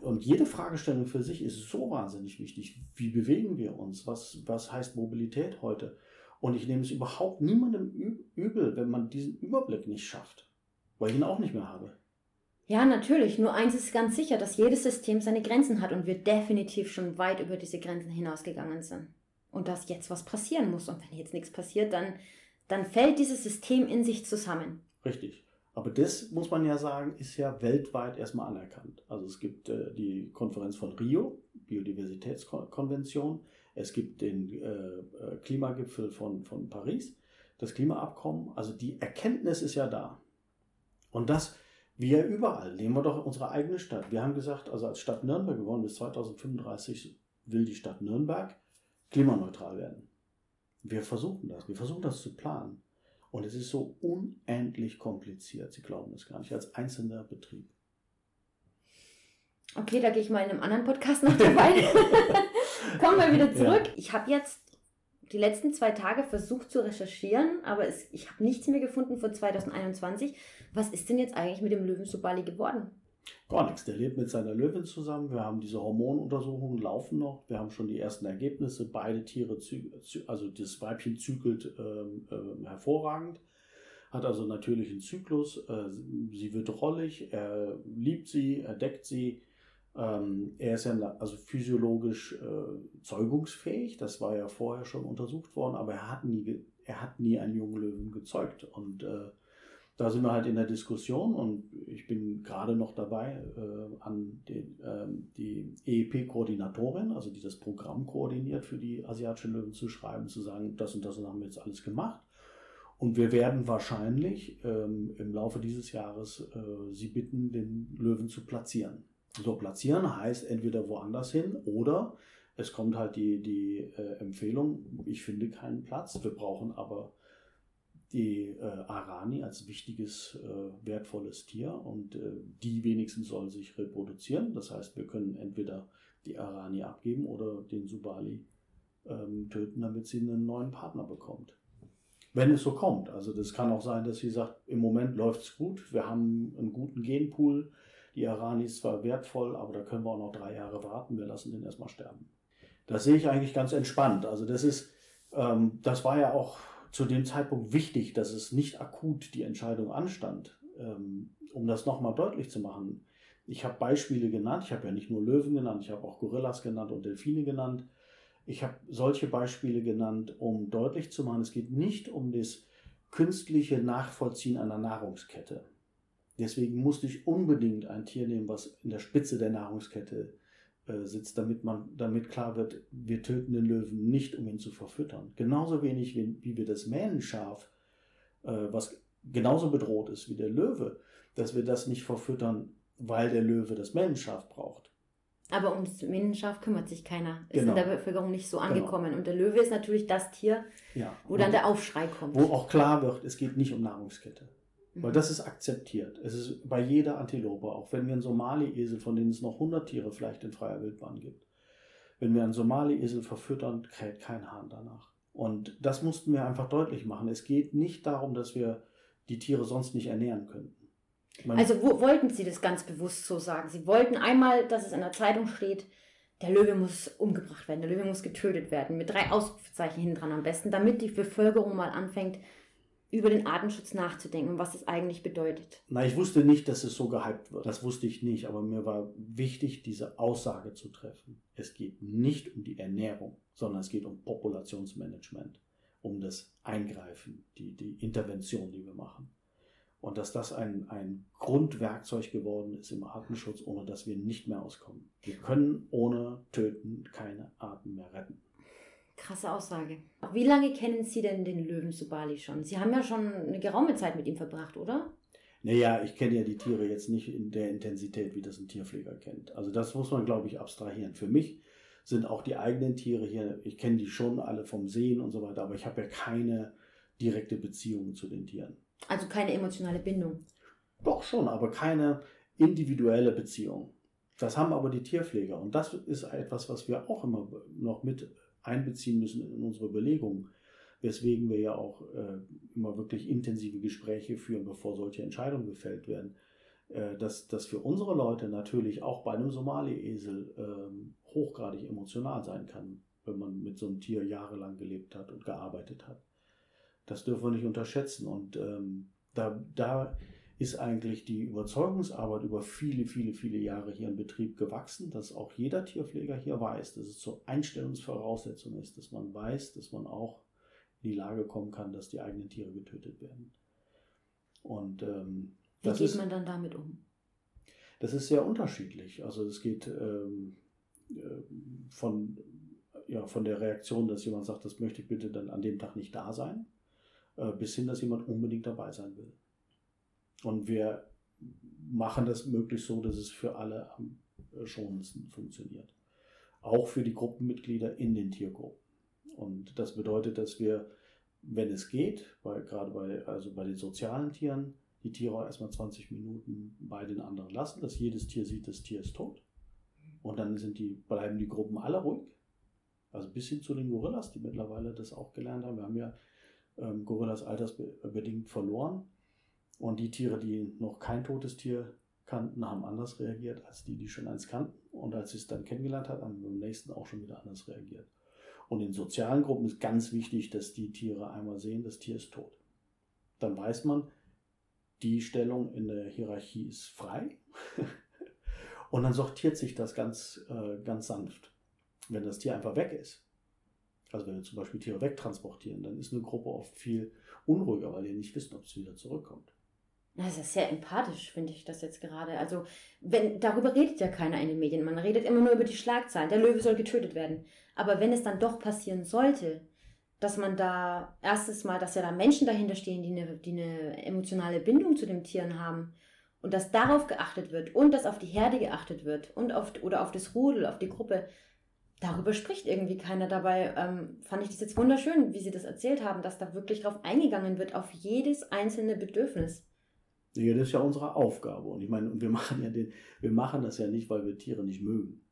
und jede Fragestellung für sich ist so wahnsinnig wichtig. Wie bewegen wir uns? Was, was heißt Mobilität heute? Und ich nehme es überhaupt niemandem übel, wenn man diesen Überblick nicht schafft, weil ich ihn auch nicht mehr habe. Ja, natürlich. Nur eins ist ganz sicher, dass jedes System seine Grenzen hat und wir definitiv schon weit über diese Grenzen hinausgegangen sind. Und dass jetzt was passieren muss. Und wenn jetzt nichts passiert, dann, dann fällt dieses System in sich zusammen. Richtig. Aber das muss man ja sagen, ist ja weltweit erstmal anerkannt. Also es gibt äh, die Konferenz von Rio, Biodiversitätskonvention. Es gibt den äh, äh, Klimagipfel von, von Paris, das Klimaabkommen. Also die Erkenntnis ist ja da. Und das, wie ja überall, nehmen wir doch unsere eigene Stadt. Wir haben gesagt, also als Stadt Nürnberg gewonnen, bis 2035 will die Stadt Nürnberg klimaneutral werden. Wir versuchen das. Wir versuchen das zu planen. Und es ist so unendlich kompliziert. Sie glauben es gar nicht, als einzelner Betrieb. Okay, da gehe ich mal in einem anderen Podcast noch dabei. Kommen wir wieder zurück. Ja. Ich habe jetzt die letzten zwei Tage versucht zu recherchieren, aber es, ich habe nichts mehr gefunden für 2021. Was ist denn jetzt eigentlich mit dem Löwen Subali geworden? Gar nichts. Der lebt mit seiner Löwin zusammen. Wir haben diese Hormonuntersuchungen laufen noch. Wir haben schon die ersten Ergebnisse. Beide Tiere, also das Weibchen zügelt ähm, äh, hervorragend, hat also natürlichen Zyklus. Äh, sie wird rollig, er liebt sie, er deckt sie. Ähm, er ist ja also physiologisch äh, zeugungsfähig. Das war ja vorher schon untersucht worden, aber er hat nie, er hat nie einen jungen Löwen gezeugt und äh, da sind wir halt in der Diskussion und ich bin gerade noch dabei, äh, an den, äh, die EEP-Koordinatorin, also die das Programm koordiniert für die asiatischen Löwen zu schreiben, zu sagen, das und das haben wir jetzt alles gemacht. Und wir werden wahrscheinlich ähm, im Laufe dieses Jahres äh, sie bitten, den Löwen zu platzieren. So, platzieren heißt entweder woanders hin oder es kommt halt die, die äh, Empfehlung, ich finde keinen Platz, wir brauchen aber die äh, Arani als wichtiges, äh, wertvolles Tier und äh, die wenigstens soll sich reproduzieren. Das heißt, wir können entweder die Arani abgeben oder den Subali ähm, töten, damit sie einen neuen Partner bekommt. Wenn es so kommt. Also das kann auch sein, dass sie sagt, im Moment läuft es gut, wir haben einen guten Genpool, die Arani ist zwar wertvoll, aber da können wir auch noch drei Jahre warten, wir lassen den erstmal sterben. Das sehe ich eigentlich ganz entspannt. Also das ist, ähm, das war ja auch zu dem Zeitpunkt wichtig, dass es nicht akut die Entscheidung anstand, ähm, um das nochmal deutlich zu machen. Ich habe Beispiele genannt, ich habe ja nicht nur Löwen genannt, ich habe auch Gorillas genannt und Delfine genannt. Ich habe solche Beispiele genannt, um deutlich zu machen, es geht nicht um das künstliche Nachvollziehen einer Nahrungskette. Deswegen musste ich unbedingt ein Tier nehmen, was in der Spitze der Nahrungskette äh, sitzt, damit man damit klar wird, wir töten den Löwen nicht, um ihn zu verfüttern. Genauso wenig wie, wie wir das Mähnenschaf, äh, was genauso bedroht ist wie der Löwe, dass wir das nicht verfüttern, weil der Löwe das Mähnenschaf braucht. Aber um das Mähnenschaf kümmert sich keiner. Ist genau. in der Bevölkerung nicht so genau. angekommen. Genau. Und der Löwe ist natürlich das Tier, ja. wo dann der Aufschrei kommt. Wo auch klar wird, es geht nicht um Nahrungskette. Weil mhm. das ist akzeptiert. Es ist bei jeder Antilope, auch wenn wir einen Somali-Esel, von denen es noch 100 Tiere vielleicht in freier Wildbahn gibt, wenn wir einen Somali-Esel verfüttern, kräht kein Hahn danach. Und das mussten wir einfach deutlich machen. Es geht nicht darum, dass wir die Tiere sonst nicht ernähren könnten. Man also wo, wollten Sie das ganz bewusst so sagen? Sie wollten einmal, dass es in der Zeitung steht, der Löwe muss umgebracht werden, der Löwe muss getötet werden, mit drei Ausrufezeichen hinten dran am besten, damit die Bevölkerung mal anfängt, über den Artenschutz nachzudenken und was das eigentlich bedeutet. Na, ich wusste nicht, dass es so gehypt wird. Das wusste ich nicht, aber mir war wichtig, diese Aussage zu treffen. Es geht nicht um die Ernährung, sondern es geht um Populationsmanagement, um das Eingreifen, die, die Intervention, die wir machen. Und dass das ein, ein Grundwerkzeug geworden ist im Artenschutz, ohne dass wir nicht mehr auskommen. Wir können ohne Töten keine Arten mehr retten. Krasse Aussage. Wie lange kennen Sie denn den Löwen Subali schon? Sie haben ja schon eine geraume Zeit mit ihm verbracht, oder? Naja, ich kenne ja die Tiere jetzt nicht in der Intensität, wie das ein Tierpfleger kennt. Also das muss man, glaube ich, abstrahieren. Für mich sind auch die eigenen Tiere hier, ich kenne die schon alle vom Sehen und so weiter, aber ich habe ja keine direkte Beziehung zu den Tieren. Also keine emotionale Bindung. Doch schon, aber keine individuelle Beziehung. Das haben aber die Tierpfleger und das ist etwas, was wir auch immer noch mit einbeziehen müssen in unsere Überlegungen, weswegen wir ja auch äh, immer wirklich intensive Gespräche führen, bevor solche Entscheidungen gefällt werden. Äh, dass das für unsere Leute natürlich auch bei einem Somali-Esel äh, hochgradig emotional sein kann, wenn man mit so einem Tier jahrelang gelebt hat und gearbeitet hat. Das dürfen wir nicht unterschätzen. Und ähm, da, da ist eigentlich die Überzeugungsarbeit über viele, viele, viele Jahre hier im Betrieb gewachsen, dass auch jeder Tierpfleger hier weiß, dass es zur Einstellungsvoraussetzung ist, dass man weiß, dass man auch in die Lage kommen kann, dass die eigenen Tiere getötet werden. Und ähm, wie geht ist, man dann damit um? Das ist sehr unterschiedlich. Also es geht ähm, äh, von, ja, von der Reaktion, dass jemand sagt, das möchte ich bitte dann an dem Tag nicht da sein, äh, bis hin, dass jemand unbedingt dabei sein will. Und wir machen das möglichst so, dass es für alle am schonendsten funktioniert. Auch für die Gruppenmitglieder in den Tiergruppen. Und das bedeutet, dass wir, wenn es geht, bei, gerade bei, also bei den sozialen Tieren, die Tiere erstmal 20 Minuten bei den anderen lassen, dass jedes Tier sieht, das Tier ist tot. Und dann sind die, bleiben die Gruppen alle ruhig. Also bis hin zu den Gorillas, die mittlerweile das auch gelernt haben. Wir haben ja ähm, Gorillas altersbedingt verloren. Und die Tiere, die noch kein totes Tier kannten, haben anders reagiert als die, die schon eins kannten. Und als sie es dann kennengelernt hat, haben beim nächsten auch schon wieder anders reagiert. Und in sozialen Gruppen ist ganz wichtig, dass die Tiere einmal sehen, das Tier ist tot. Dann weiß man, die Stellung in der Hierarchie ist frei. und dann sortiert sich das ganz, äh, ganz sanft. Wenn das Tier einfach weg ist, also wenn wir zum Beispiel Tiere wegtransportieren, dann ist eine Gruppe oft viel unruhiger, weil die nicht wissen, ob es wieder zurückkommt. Das ist sehr empathisch, finde ich das jetzt gerade. Also, wenn, darüber redet ja keiner in den Medien. Man redet immer nur über die Schlagzeilen. Der Löwe soll getötet werden. Aber wenn es dann doch passieren sollte, dass man da erstes Mal, dass ja da Menschen dahinter stehen, die eine, die eine emotionale Bindung zu den Tieren haben und dass darauf geachtet wird und dass auf die Herde geachtet wird und auf, oder auf das Rudel, auf die Gruppe, darüber spricht irgendwie keiner. Dabei ähm, fand ich das jetzt wunderschön, wie Sie das erzählt haben, dass da wirklich drauf eingegangen wird, auf jedes einzelne Bedürfnis. Ja, das ist ja unsere Aufgabe. Und ich meine, wir machen ja den, wir machen das ja nicht, weil wir Tiere nicht mögen.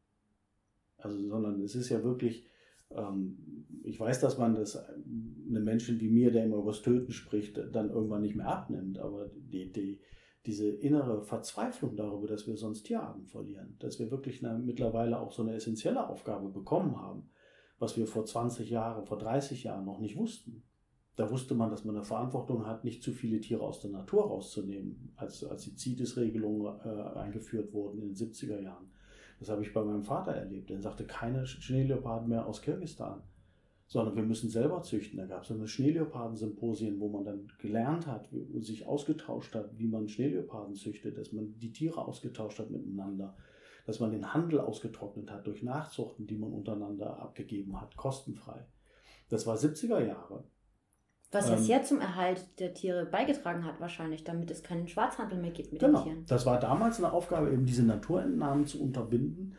Also, sondern es ist ja wirklich, ähm, ich weiß, dass man das einem Menschen wie mir, der immer über das Töten spricht, dann irgendwann nicht mehr abnimmt. Aber die, die, diese innere Verzweiflung darüber, dass wir sonst Tierarten verlieren, dass wir wirklich eine, mittlerweile auch so eine essentielle Aufgabe bekommen haben, was wir vor 20 Jahren, vor 30 Jahren noch nicht wussten. Da wusste man, dass man eine Verantwortung hat, nicht zu viele Tiere aus der Natur rauszunehmen, als, als die CITES-Regelungen äh, eingeführt wurden in den 70er Jahren. Das habe ich bei meinem Vater erlebt. Der sagte, keine Schneeleoparden mehr aus Kirgistan sondern wir müssen selber züchten. Da gab es eine Schneeleoparden-Symposien, wo man dann gelernt hat, sich ausgetauscht hat, wie man Schneeleoparden züchtet, dass man die Tiere ausgetauscht hat miteinander, dass man den Handel ausgetrocknet hat durch Nachzuchten, die man untereinander abgegeben hat, kostenfrei. Das war 70er Jahre. Was ja ähm, sehr zum Erhalt der Tiere beigetragen hat, wahrscheinlich, damit es keinen Schwarzhandel mehr gibt mit genau, den Tieren. Das war damals eine Aufgabe, eben diese Naturentnahmen zu unterbinden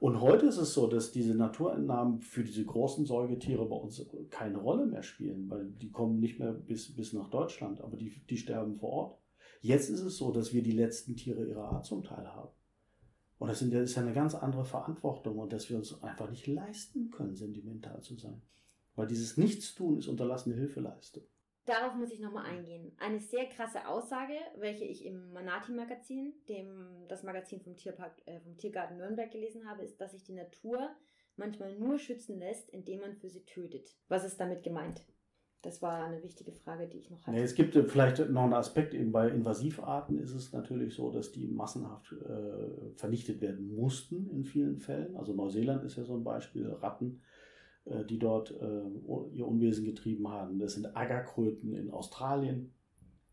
und heute ist es so, dass diese Naturentnahmen für diese großen Säugetiere bei uns keine Rolle mehr spielen, weil die kommen nicht mehr bis, bis nach Deutschland, aber die, die sterben vor Ort. Jetzt ist es so, dass wir die letzten Tiere ihrer Art zum Teil haben. Und das ist ja eine ganz andere Verantwortung und dass wir uns einfach nicht leisten können, sentimental zu sein. Weil dieses Nichtstun ist unterlassene Hilfeleistung. Darauf muss ich nochmal eingehen. Eine sehr krasse Aussage, welche ich im Manati-Magazin, dem das Magazin vom, Tierpark, äh, vom Tiergarten Nürnberg gelesen habe, ist, dass sich die Natur manchmal nur schützen lässt, indem man für sie tötet. Was ist damit gemeint? Das war eine wichtige Frage, die ich noch hatte. Nee, es gibt vielleicht noch einen Aspekt, eben bei Invasivarten ist es natürlich so, dass die massenhaft äh, vernichtet werden mussten in vielen Fällen. Also Neuseeland ist ja so ein Beispiel, Ratten äh, die dort äh, ihr Unwesen getrieben haben. Das sind Ackerkröten in Australien,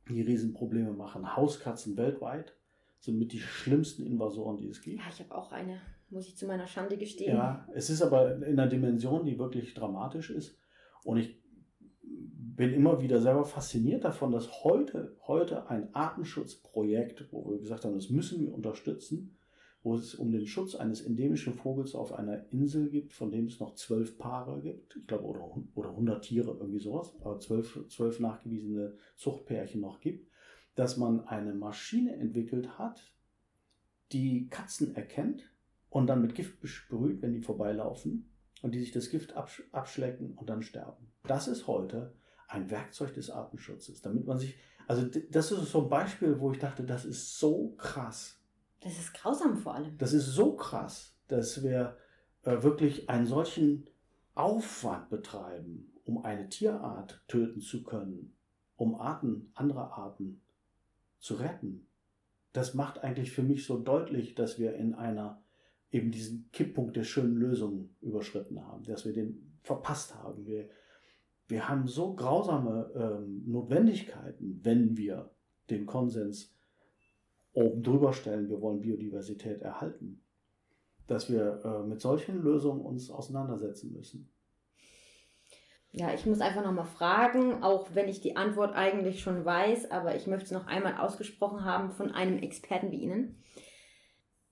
die Riesenprobleme machen. Hauskatzen weltweit sind mit die schlimmsten Invasoren, die es gibt. Ja, ich habe auch eine, muss ich zu meiner Schande gestehen. Ja, es ist aber in einer Dimension, die wirklich dramatisch ist. Und ich bin immer wieder selber fasziniert davon, dass heute, heute ein Artenschutzprojekt, wo wir gesagt haben, das müssen wir unterstützen, wo es um den Schutz eines endemischen Vogels auf einer Insel gibt, von dem es noch zwölf Paare gibt. Ich glaube, oder, oder 100 Tiere, irgendwie sowas, aber zwölf, zwölf nachgewiesene Zuchtpärchen noch gibt, dass man eine Maschine entwickelt hat, die Katzen erkennt und dann mit Gift besprüht, wenn die vorbeilaufen und die sich das Gift absch abschlecken und dann sterben. Das ist heute ein Werkzeug des Artenschutzes, damit man sich, also das ist so ein Beispiel, wo ich dachte, das ist so krass das ist grausam vor allem. Das ist so krass, dass wir äh, wirklich einen solchen Aufwand betreiben, um eine Tierart töten zu können, um Arten, andere Arten zu retten. Das macht eigentlich für mich so deutlich, dass wir in einer eben diesen Kipppunkt der schönen Lösung überschritten haben, dass wir den verpasst haben. Wir, wir haben so grausame ähm, Notwendigkeiten, wenn wir den Konsens oben drüber stellen, wir wollen Biodiversität erhalten, dass wir äh, mit solchen Lösungen uns auseinandersetzen müssen. Ja, ich muss einfach nochmal fragen, auch wenn ich die Antwort eigentlich schon weiß, aber ich möchte es noch einmal ausgesprochen haben von einem Experten wie Ihnen.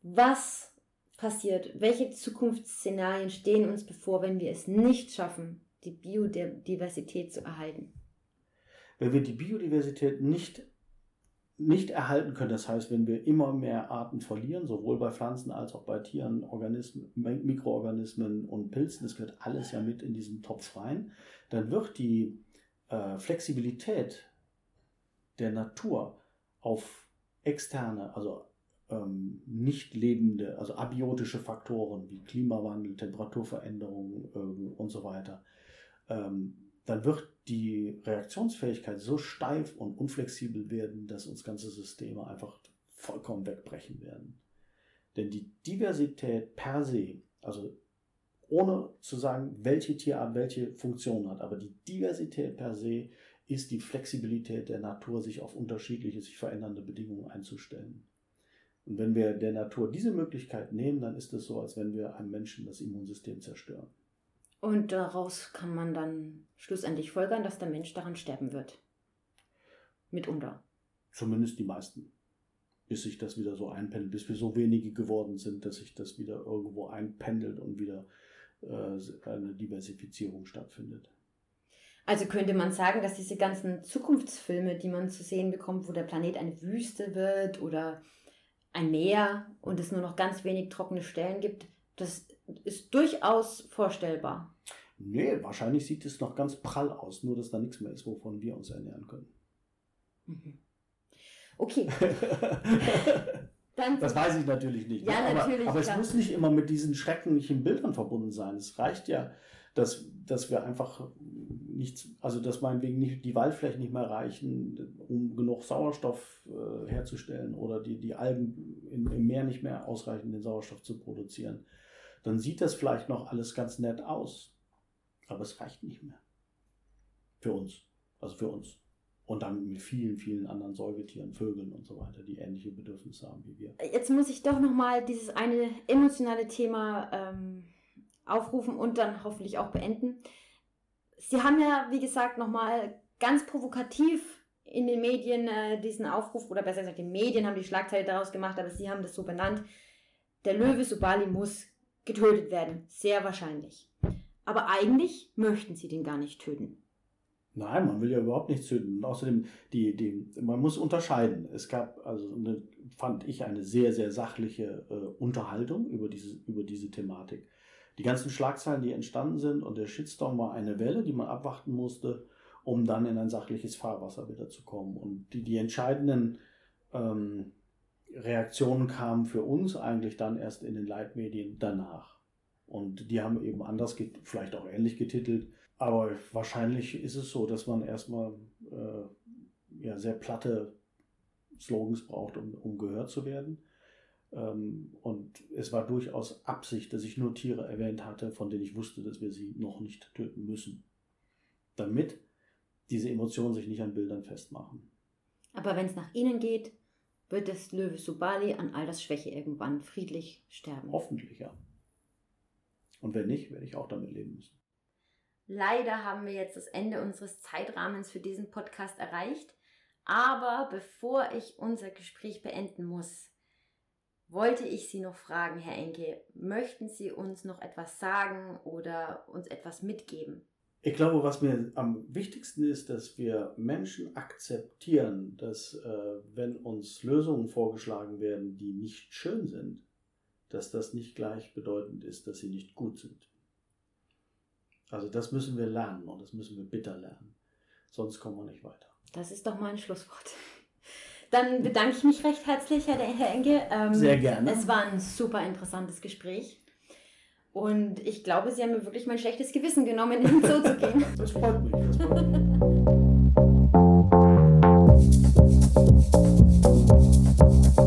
Was passiert? Welche Zukunftsszenarien stehen uns bevor, wenn wir es nicht schaffen, die Biodiversität zu erhalten? Wenn wir die Biodiversität nicht nicht erhalten können. Das heißt, wenn wir immer mehr Arten verlieren, sowohl bei Pflanzen als auch bei Tieren, Organismen, Mikroorganismen und Pilzen, das gehört alles ja mit in diesen Topf rein, dann wird die äh, Flexibilität der Natur auf externe, also ähm, nicht lebende, also abiotische Faktoren wie Klimawandel, Temperaturveränderungen ähm, und so weiter, ähm, dann wird die Reaktionsfähigkeit so steif und unflexibel werden, dass uns ganze Systeme einfach vollkommen wegbrechen werden. Denn die Diversität per se, also ohne zu sagen, welche Tierart welche Funktion hat, aber die Diversität per se ist die Flexibilität der Natur, sich auf unterschiedliche, sich verändernde Bedingungen einzustellen. Und wenn wir der Natur diese Möglichkeit nehmen, dann ist es so, als wenn wir einem Menschen das Immunsystem zerstören. Und daraus kann man dann schlussendlich folgern, dass der Mensch daran sterben wird. Mitunter. Zumindest die meisten. bis sich das wieder so einpendelt, bis wir so wenige geworden sind, dass sich das wieder irgendwo einpendelt und wieder äh, eine Diversifizierung stattfindet. Also könnte man sagen, dass diese ganzen Zukunftsfilme, die man zu sehen bekommt, wo der Planet eine Wüste wird oder ein Meer und es nur noch ganz wenig trockene Stellen gibt, das ist durchaus vorstellbar. Nee, wahrscheinlich sieht es noch ganz prall aus, nur dass da nichts mehr ist, wovon wir uns ernähren können. Mhm. Okay. Dann das weiß ich natürlich nicht. Ja, aber, natürlich. Aber es muss nicht immer mit diesen schrecklichen Bildern verbunden sein. Es reicht ja, dass, dass wir einfach nichts, also dass meinetwegen nicht die Waldflächen nicht mehr reichen, um genug Sauerstoff äh, herzustellen oder die, die Algen in, im Meer nicht mehr ausreichen, den Sauerstoff zu produzieren. Dann sieht das vielleicht noch alles ganz nett aus. Aber es reicht nicht mehr. Für uns. Also für uns. Und dann mit vielen, vielen anderen Säugetieren, Vögeln und so weiter, die ähnliche Bedürfnisse haben wie wir. Jetzt muss ich doch nochmal dieses eine emotionale Thema ähm, aufrufen und dann hoffentlich auch beenden. Sie haben ja, wie gesagt, nochmal ganz provokativ in den Medien äh, diesen Aufruf, oder besser gesagt, die Medien haben die Schlagzeile daraus gemacht, aber Sie haben das so benannt. Der Löwe Subali muss getötet werden. Sehr wahrscheinlich. Aber eigentlich möchten Sie den gar nicht töten. Nein, man will ja überhaupt nichts töten. Außerdem, die, die, man muss unterscheiden. Es gab, also eine, fand ich, eine sehr, sehr sachliche äh, Unterhaltung über diese, über diese Thematik. Die ganzen Schlagzeilen, die entstanden sind und der Shitstorm war eine Welle, die man abwarten musste, um dann in ein sachliches Fahrwasser wieder zu kommen. Und die, die entscheidenden ähm, Reaktionen kamen für uns eigentlich dann erst in den Leitmedien danach. Und die haben eben anders, vielleicht auch ähnlich getitelt, aber wahrscheinlich ist es so, dass man erstmal äh, ja, sehr platte Slogans braucht, um, um gehört zu werden. Ähm, und es war durchaus Absicht, dass ich nur Tiere erwähnt hatte, von denen ich wusste, dass wir sie noch nicht töten müssen. Damit diese Emotionen sich nicht an Bildern festmachen. Aber wenn es nach Ihnen geht, wird das Löwe Subali an Altersschwäche irgendwann friedlich sterben. Hoffentlich, ja. Und wenn nicht, werde ich auch damit leben müssen. Leider haben wir jetzt das Ende unseres Zeitrahmens für diesen Podcast erreicht. Aber bevor ich unser Gespräch beenden muss, wollte ich Sie noch fragen, Herr Enke, möchten Sie uns noch etwas sagen oder uns etwas mitgeben? Ich glaube, was mir am wichtigsten ist, dass wir Menschen akzeptieren, dass äh, wenn uns Lösungen vorgeschlagen werden, die nicht schön sind, dass das nicht gleichbedeutend ist, dass sie nicht gut sind. Also das müssen wir lernen und das müssen wir bitter lernen. Sonst kommen wir nicht weiter. Das ist doch mal ein Schlusswort. Dann bedanke ich mich recht herzlich, Herr, Enke. Ähm, Sehr gerne. Es war ein super interessantes Gespräch. Und ich glaube, Sie haben mir wirklich mein schlechtes Gewissen genommen, in den Zoo zu gehen. Das freut mich. Das freut mich.